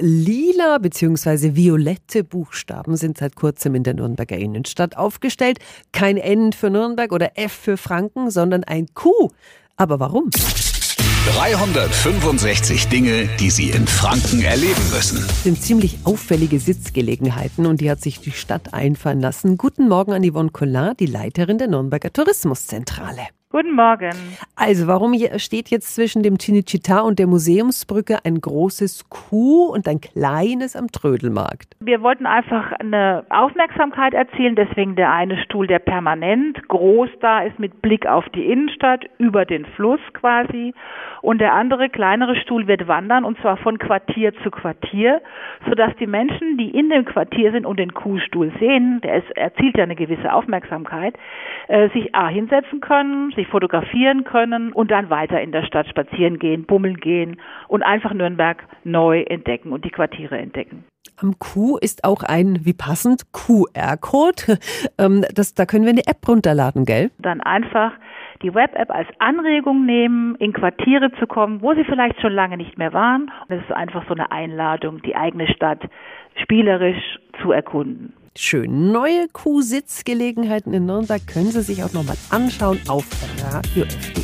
Lila bzw. violette Buchstaben sind seit kurzem in der Nürnberger Innenstadt aufgestellt. Kein N für Nürnberg oder F für Franken, sondern ein Q. Aber warum? 365 Dinge, die Sie in Franken erleben müssen. Das sind ziemlich auffällige Sitzgelegenheiten und die hat sich die Stadt einfallen lassen. Guten Morgen an Yvonne Collin, die Leiterin der Nürnberger Tourismuszentrale. Guten Morgen. Also, warum steht jetzt zwischen dem Cinecittà und der Museumsbrücke ein großes Q und ein kleines am Trödelmarkt? Wir wollten einfach eine Aufmerksamkeit erzielen, deswegen der eine Stuhl, der permanent groß da ist mit Blick auf die Innenstadt, über den Fluss quasi. Und der andere, kleinere Stuhl wird wandern und zwar von Quartier zu Quartier, sodass die Menschen, die in dem Quartier sind und den Q-Stuhl sehen, der ist, erzielt ja eine gewisse Aufmerksamkeit, äh, sich A hinsetzen können, sich fotografieren können und dann weiter in der Stadt spazieren gehen, bummeln gehen und einfach Nürnberg neu entdecken und die Quartiere entdecken. Am Q ist auch ein, wie passend, QR-Code. Ähm, da können wir eine App runterladen, gell? Dann einfach die Web-App als Anregung nehmen, in Quartiere zu kommen, wo sie vielleicht schon lange nicht mehr waren. Und es ist einfach so eine Einladung, die eigene Stadt spielerisch zu erkunden. Schön. Neue Kuh-Sitzgelegenheiten in Nürnberg können Sie sich auch nochmal anschauen auf Radio FD.